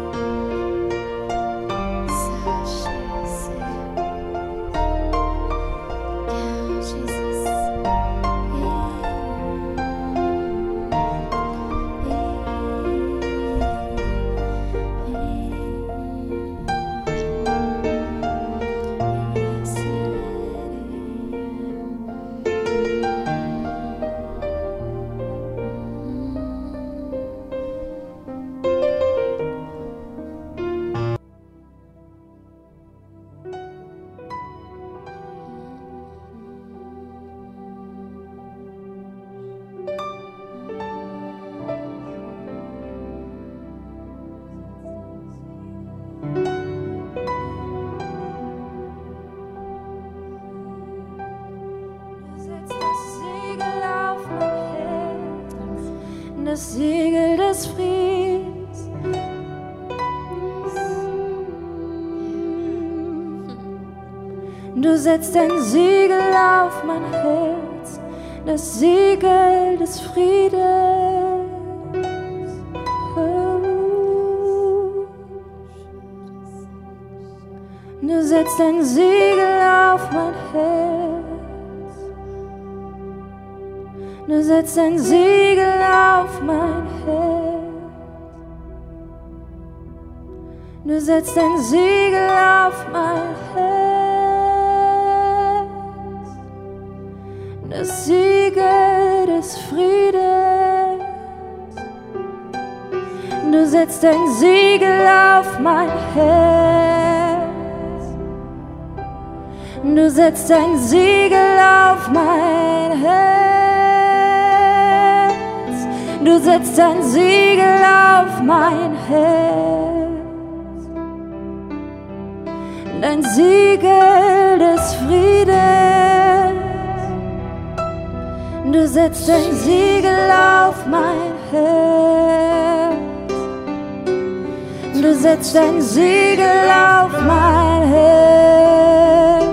Du setzt ein Siegel auf mein Herz, das Siegel des Friedens. Du setzt ein Siegel auf mein Herz. Du setzt ein Siegel auf mein Herz. Du setzt ein Siegel auf mein Herz. Friedens. Du setzt ein Siegel auf mein Herz. Du setzt ein Siegel auf mein Herz. Du setzt ein Siegel auf mein Herz. Dein Siegel des Friedens. Du setzt ein Siegel auf mein Herz. Du setzt ein Siegel auf mein Herz.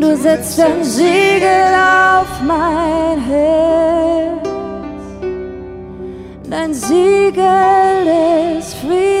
Du setzt ein Siegel auf mein Herz dein Siegel des Friedens.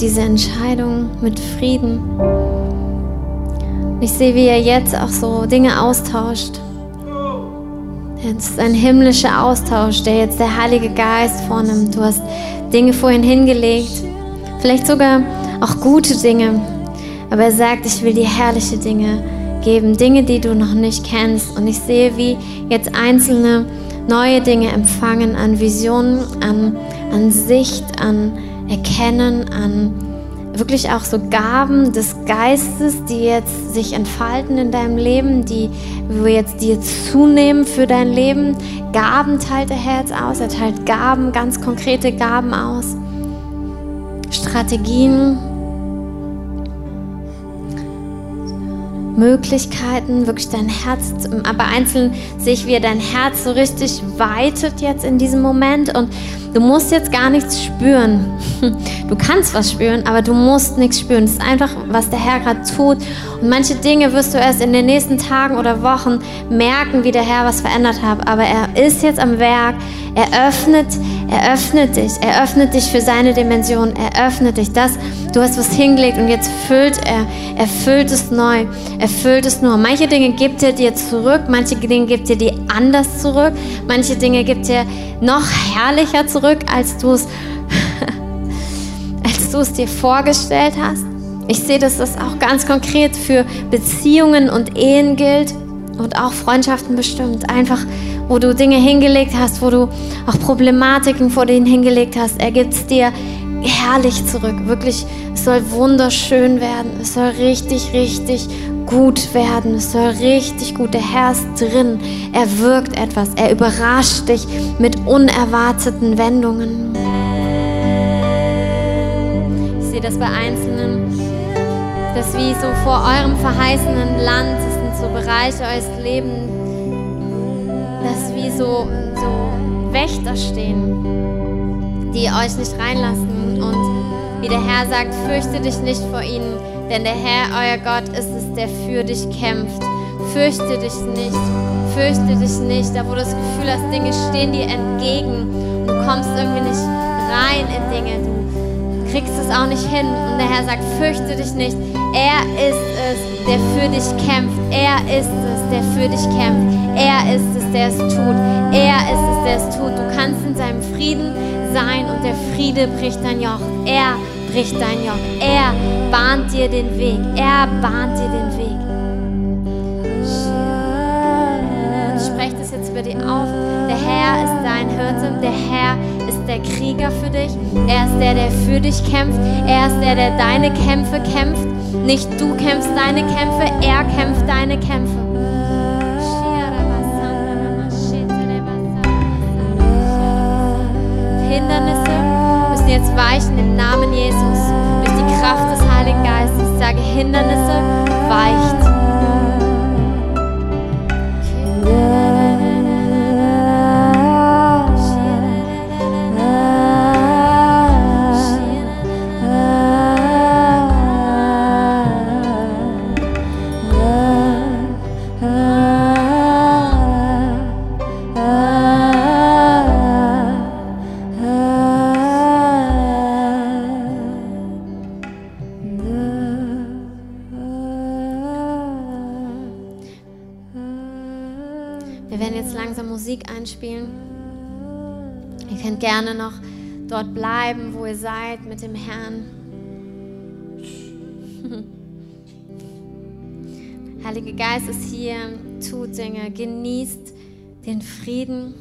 Diese Entscheidung mit Frieden. Ich sehe, wie er jetzt auch so Dinge austauscht. Es ist ein himmlischer Austausch, der jetzt der Heilige Geist vornimmt. Du hast Dinge vorhin hingelegt, vielleicht sogar auch gute Dinge. Aber er sagt, ich will dir herrliche Dinge geben, Dinge, die du noch nicht kennst. Und ich sehe, wie jetzt einzelne neue Dinge empfangen an Visionen, an, an Sicht, an Erkennen, an wirklich auch so Gaben des Geistes, die jetzt sich entfalten in deinem Leben, die wo jetzt dir zunehmen für dein Leben. Gaben teilt der jetzt aus. Er teilt Gaben, ganz konkrete Gaben aus. Strategien, Möglichkeiten, wirklich dein Herz, aber einzeln sehe ich, wie dein Herz so richtig weitet jetzt in diesem Moment und du musst jetzt gar nichts spüren. Du kannst was spüren, aber du musst nichts spüren. Es ist einfach, was der Herr gerade tut. Und manche Dinge wirst du erst in den nächsten Tagen oder Wochen merken, wie der Herr was verändert hat. Aber er ist jetzt am Werk. Er öffnet, er öffnet dich. Er öffnet dich für seine Dimension. Er öffnet dich. Das, du hast was hingelegt und jetzt füllt er. Er füllt es neu. Er füllt es nur. Manche Dinge gibt er dir zurück. Manche Dinge gibt er dir anders zurück. Manche Dinge gibt er noch herrlicher zurück, als du es du es dir vorgestellt hast. Ich sehe, dass das auch ganz konkret für Beziehungen und Ehen gilt und auch Freundschaften bestimmt. Einfach, wo du Dinge hingelegt hast, wo du auch Problematiken vor denen hingelegt hast. Er gibt es dir herrlich zurück. Wirklich, es soll wunderschön werden. Es soll richtig, richtig gut werden. Es soll richtig gut. Der Herr ist drin. Er wirkt etwas. Er überrascht dich mit unerwarteten Wendungen sehe das bei Einzelnen, dass wie so vor eurem verheißenen Land, das sind so Bereiche eures Lebens, dass wie so, so Wächter stehen, die euch nicht reinlassen wie der Herr sagt, fürchte dich nicht vor ihnen, denn der Herr, euer Gott, ist es, der für dich kämpft. Fürchte dich nicht, fürchte dich nicht, da wo du das Gefühl hast, Dinge stehen dir entgegen und du kommst irgendwie nicht rein in Dinge, du kriegst es auch nicht hin. Und der Herr sagt, fürchte dich nicht. Er ist es, der für dich kämpft. Er ist es, der für dich kämpft. Er ist es, der es tut. Er ist es, der es tut. Du kannst in seinem Frieden sein und der Friede bricht dein Joch. Er bricht dein Joch. Er bahnt dir den Weg. Er bahnt dir den Weg. Ich spreche das jetzt über dich auf. Der Herr ist dein Hirte. Der Herr ist der Krieger für dich. Er ist der, der für dich kämpft. Er ist der, der deine Kämpfe kämpft. Nicht du kämpfst deine Kämpfe, er kämpft deine Kämpfe. Hindernisse müssen jetzt weichen im Namen Jesus. Durch die Kraft des Heiligen Geistes. Ich sage, Hindernisse weicht. gerne seid mit dem Herrn. Heilige Geist ist hier, tut Dinge, genießt den Frieden,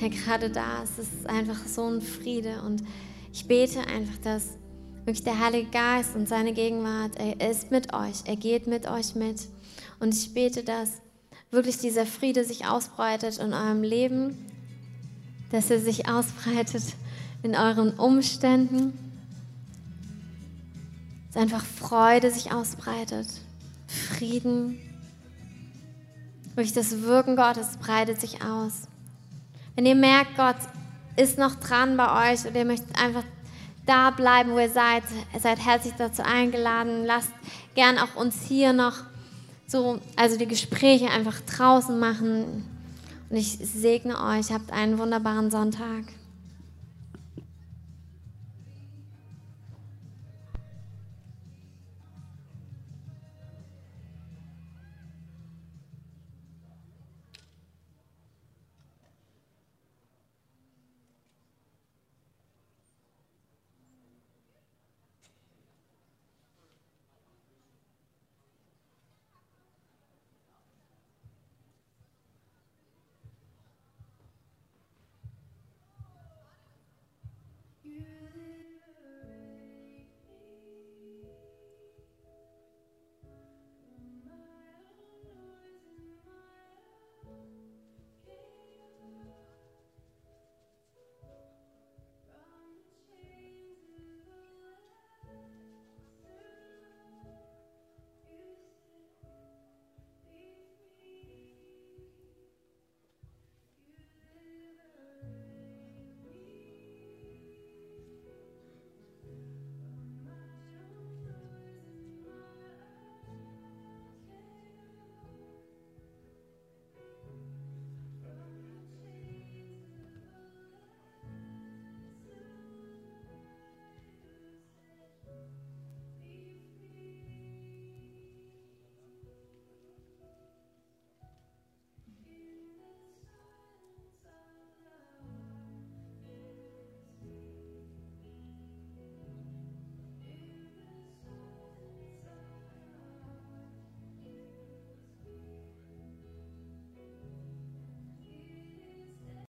der gerade da ist. Es ist einfach so ein Friede und ich bete einfach, dass wirklich der Heilige Geist und seine Gegenwart, er ist mit euch, er geht mit euch mit. Und ich bete, dass wirklich dieser Friede sich ausbreitet in eurem Leben, dass er sich ausbreitet in euren Umständen, dass einfach Freude sich ausbreitet, Frieden. Durch das Wirken Gottes breitet sich aus. Wenn ihr merkt, Gott ist noch dran bei euch oder ihr möchtet einfach da bleiben, wo ihr seid, ihr seid herzlich dazu eingeladen. Lasst gern auch uns hier noch so, also die Gespräche einfach draußen machen. Und ich segne euch. Habt einen wunderbaren Sonntag.